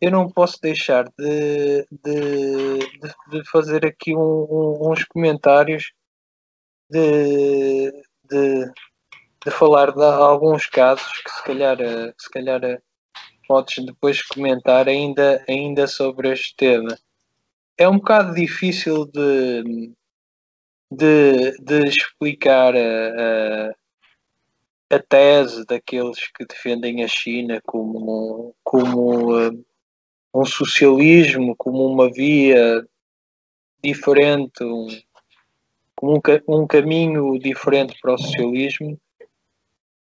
eu não posso deixar de, de, de fazer aqui um, um, uns comentários de, de, de, falar de alguns casos que se calhar, eh, se calhar eh, podes depois comentar ainda, ainda sobre este tema. É um bocado difícil de, de, de explicar a, a, a, tese daqueles que defendem a China como, como eh, um socialismo, como uma via diferente, um, como um, um caminho diferente para o socialismo,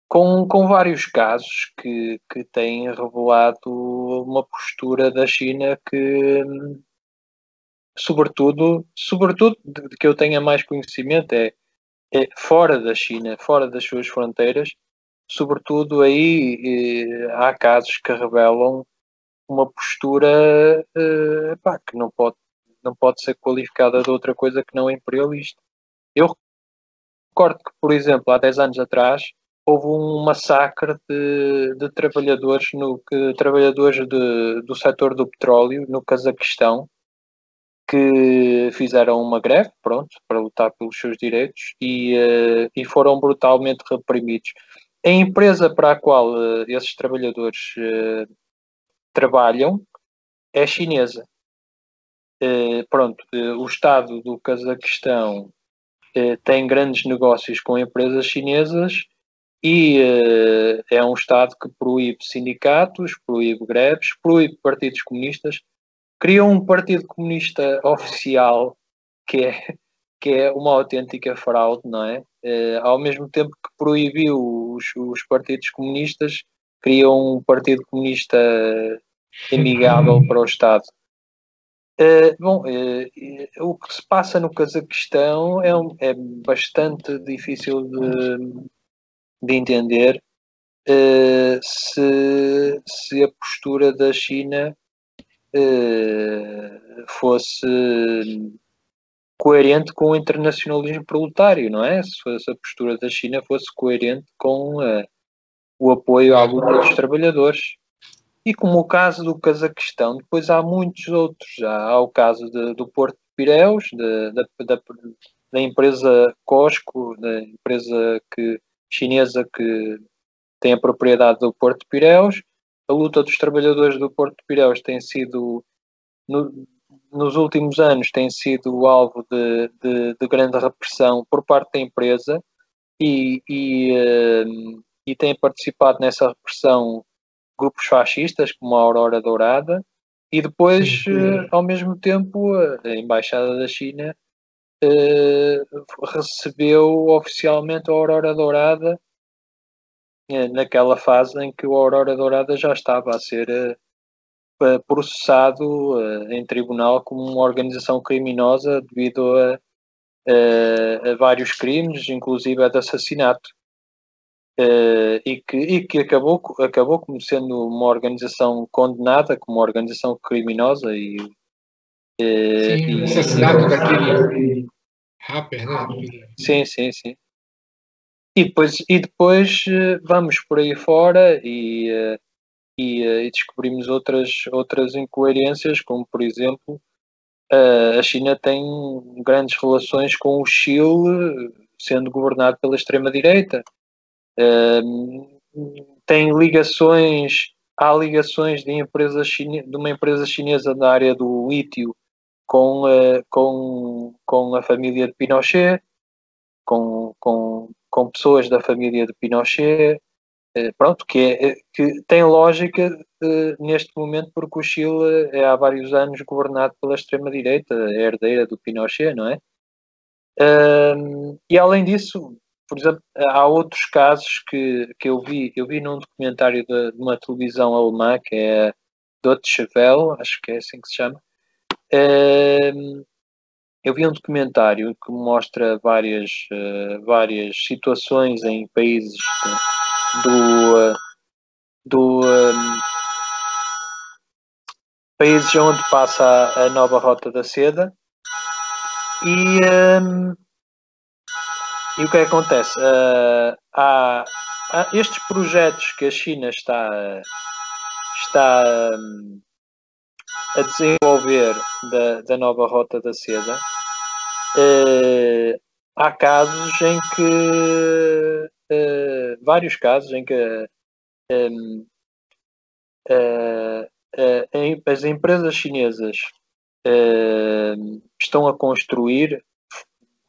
com, com vários casos que, que têm revelado uma postura da China que, sobretudo, sobretudo de, que eu tenha mais conhecimento, é, é fora da China, fora das suas fronteiras, sobretudo aí eh, há casos que revelam uma postura eh, pá, que não pode, não pode ser qualificada de outra coisa que não imperialista. Eu recordo que, por exemplo, há 10 anos atrás, houve um massacre de, de trabalhadores, no, que, trabalhadores de, do setor do petróleo no Cazaquistão que fizeram uma greve, pronto, para lutar pelos seus direitos e, uh, e foram brutalmente reprimidos. A empresa para a qual uh, esses trabalhadores uh, trabalham é chinesa. pronto, o Estado do Cazaquistão tem grandes negócios com empresas chinesas e uh, é um Estado que proíbe sindicatos, proíbe greves, proíbe partidos comunistas, criou um partido comunista oficial que é, que é uma autêntica fraude, não é? Uh, ao mesmo tempo que proibiu os, os partidos comunistas, criou um partido comunista amigável para o Estado. Uh, bom, uh, o que se passa no Cazaquistão é, um, é bastante difícil de, de entender uh, se, se a postura da China fosse coerente com o internacionalismo proletário, não é? Se, a postura da China fosse coerente com uh, o apoio à luta dos trabalhadores. E como o caso do Cazaquistão, depois há muitos outros. Há, há o caso de, do Porto de Pireus, de, da, da, da empresa Cosco, da empresa que chinesa que tem a propriedade do Porto de Pireus. A luta dos trabalhadores do Porto de Pireus tem sido, no, nos últimos anos, tem sido alvo de, de, de, grande repressão por parte da empresa e, e, uh, e tem participado nessa repressão grupos fascistas como a Aurora Dourada e depois, uh, ao mesmo tempo, a Embaixada da China uh, recebeu oficialmente a Aurora Dourada uh, naquela fase em que o Aurora Dourada já estava a ser processado em tribunal como uma organização criminosa devido a, a vários crimes, inclusive a de assassinato. Uh, e, que, e que acabou, acabou como sendo uma organização condenada como uma organização criminosa e é, sim, o assassinato daquele rapper, né? Sim, sim, sim. E depois, e depois eh, vamos por aí fora e, e, e descobrimos outras, outras incoerências, como por exemplo a China tem grandes relações com o Chile, sendo governado pela extrema-direita. Tem ligações, há ligações de, de uma empresa chinesa na área do lítio com, uh, com, com a família de Pinochet, com, com, com pessoas da família de Pinochet, uh, pronto, que, é, eh, que tem lógica uh, neste momento porque o Chile é há vários anos governado pela extrema-direita, herdeira do Pinochet, não é? e além disso, por exemplo, há outros casos que, que eu vi, eu vi num documentário de, de uma televisão alemã que é Deutsche Welle, acho que é assim que se chama, eu vi um documentário que mostra várias, uh, várias situações em países do, do um, países onde passa a, nova rota da seda. E, um, e o que, é acontece? Uh, há, há, estes projetos que a China está, está um, a desenvolver da, da nova rota da seda, uh, há casos em que uh, vários casos em que um, as empresas chinesas estão a construir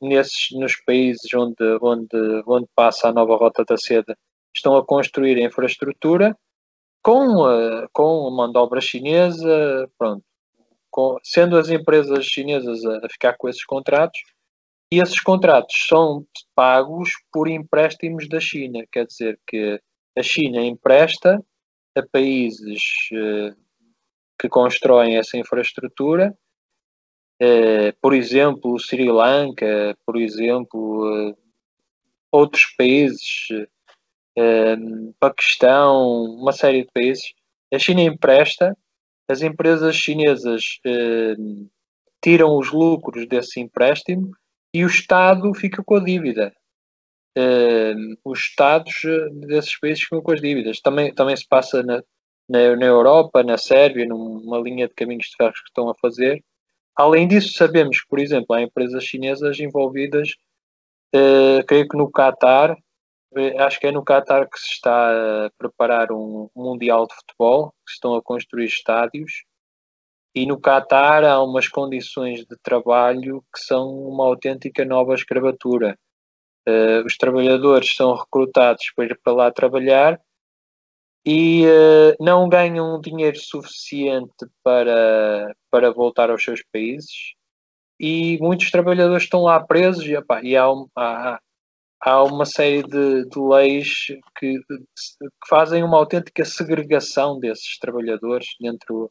nesses nos países onde, onde, onde passa a nova rota da seda estão a construir a infraestrutura com, a, com a mão de obra chinesa, pronto, com, sendo as empresas chinesas a, ficar com esses contratos, e esses contratos são pagos por empréstimos da China, quer dizer que a China empresta a países eh, que constroem essa infraestrutura, eh, por exemplo, Sri Lanka, por exemplo, eh, outros países uh, Paquistão, uma série de países. A China empresta, as empresas chinesas tiram os lucros desse empréstimo e o Estado fica com a dívida. Uh, os Estados desses países ficam com as dívidas. Também, também se passa na, na, na Europa, na Sérvia, numa linha de caminhos de ferros que estão a fazer. Além disso, sabemos que, por exemplo, há empresas chinesas envolvidas, uh, creio que no Qatar, acho que é no Qatar que se está a preparar um Mundial de Futebol, que se estão a construir estádios, e no Qatar há umas condições de trabalho que são uma autêntica nova escravatura. Uh, os trabalhadores são recrutados para ir para lá trabalhar e uh, não ganham dinheiro suficiente para, para voltar aos seus países. E muitos trabalhadores estão lá presos. E, opa, e há, há, há uma série de, de leis que, que, fazem uma autêntica segregação desses trabalhadores dentro,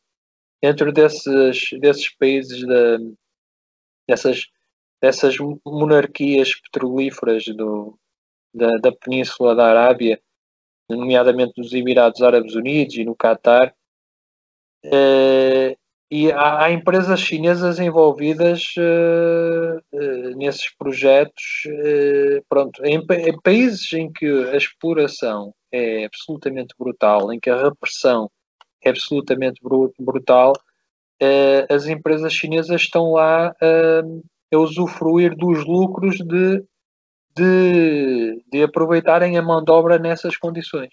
dentro desses, desses países, de, dessas, dessas monarquias petrolíferas do, da, da Península da Arábia, nomeadamente nos Emirados Árabes Unidos e no Catar. Eh, e há, há, empresas chinesas envolvidas uh, uh, nesses projetos, uh, pronto, em, em, países em que a exploração é absolutamente brutal, em que a repressão é absolutamente brutal, as empresas chinesas estão lá a usufruir dos lucros de, de, de aproveitarem a mão de obra nessas condições.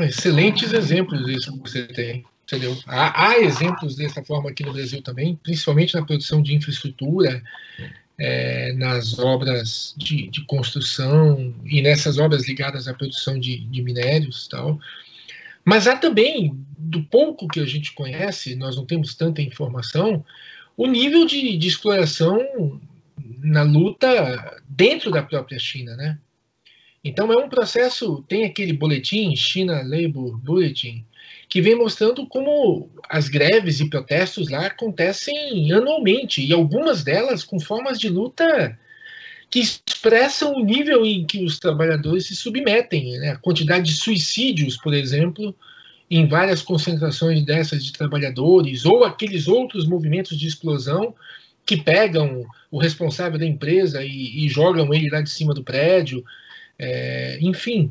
Excelentes exemplos isso que você tem. Entendeu? Há, há, exemplos dessa forma aqui no Brasil também, principalmente na produção de infraestrutura, é, nas obras de, de, construção e nessas obras ligadas à produção de, de minérios tal. Mas há também, do pouco que a gente conhece, nós não temos tanta informação, o nível de, de exploração na luta dentro da própria China, né? Então é um processo, tem aquele boletim, China Labor Bulletin, que vem mostrando como as greves e protestos lá acontecem anualmente, e algumas delas com formas de luta que expressam o nível em que os trabalhadores se submetem, né? a quantidade de suicídios, por exemplo, em várias concentrações dessas de trabalhadores, ou aqueles outros movimentos de explosão que pegam o responsável da empresa e, e jogam ele lá de cima do prédio. É, enfim,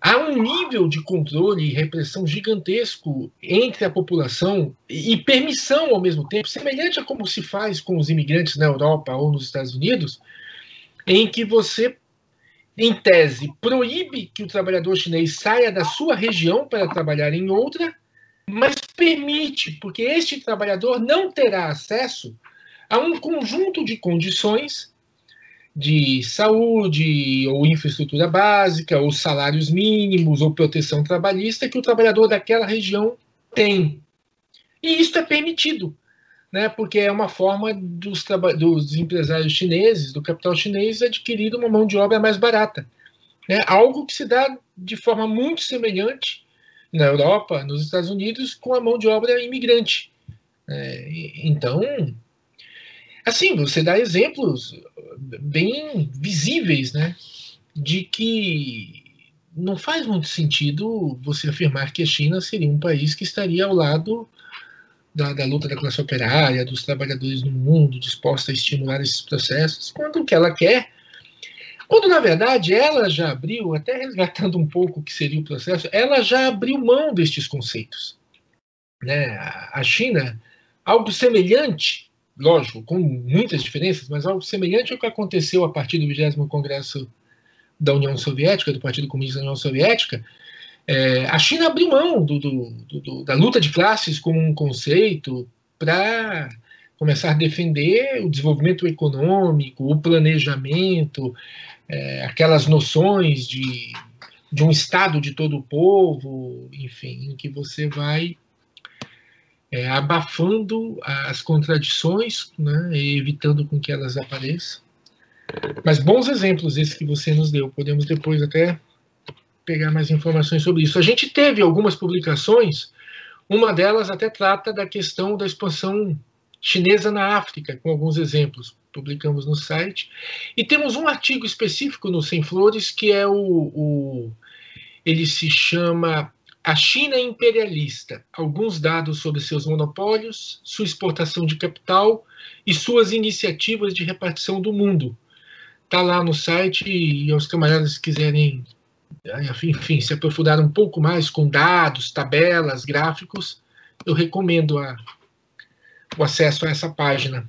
há um nível de controle e repressão gigantesco entre a população e permissão ao mesmo tempo, semelhante a como se faz com os imigrantes na Europa ou nos Estados Unidos, em que você, em tese, proíbe que o trabalhador chinês saia da sua região para trabalhar em outra, mas permite, porque este trabalhador não terá acesso a um conjunto de condições de saúde, ou infraestrutura básica, ou salários mínimos, ou proteção trabalhista que o trabalhador daquela região tem. E isso é permitido, né, porque é uma forma dos, dos empresários chineses, do capital chinês, adquirir uma mão de obra mais barata. Né, algo que se dá de forma muito semelhante na Europa, nos Estados Unidos, com a mão de obra imigrante. É, então, assim, você dá exemplos bem visíveis, né, de que não faz muito sentido você afirmar que a China seria um país que estaria ao lado da, da, luta da classe operária, dos trabalhadores no mundo, disposta a estimular esses processos, quando o que ela quer, Quando, na verdade, ela já abriu, até resgatando um pouco o que seria o processo, ela já abriu mão destes conceitos. Né? A China, algo semelhante, lógico, com muitas diferenças, mas algo semelhante ao que aconteceu a partir do 20 Congresso da União Soviética, do Partido Comunista da União Soviética, é, a China abriu mão do, do, do, da luta de classes como um conceito para começar a defender o desenvolvimento econômico, o planejamento, é, aquelas noções de, de um Estado de todo o povo, enfim, em que você vai é, abafando as contradições, né, e evitando com que elas apareçam. Mas bons exemplos esses que você nos deu. Podemos depois até pegar mais informações sobre isso. A gente teve algumas publicações, uma delas até trata da questão da expansão chinesa na África, com alguns exemplos. Publicamos no site. E temos um artigo específico no Sem Flores, que é o, o ele se chama A China Imperialista: alguns dados sobre seus monopólios, sua exportação de capital e suas iniciativas de repartição do mundo. Está lá no site e os camaradas quiserem, enfim, se aprofundar um pouco mais com dados, tabelas, gráficos, eu recomendo a, o acesso a essa página.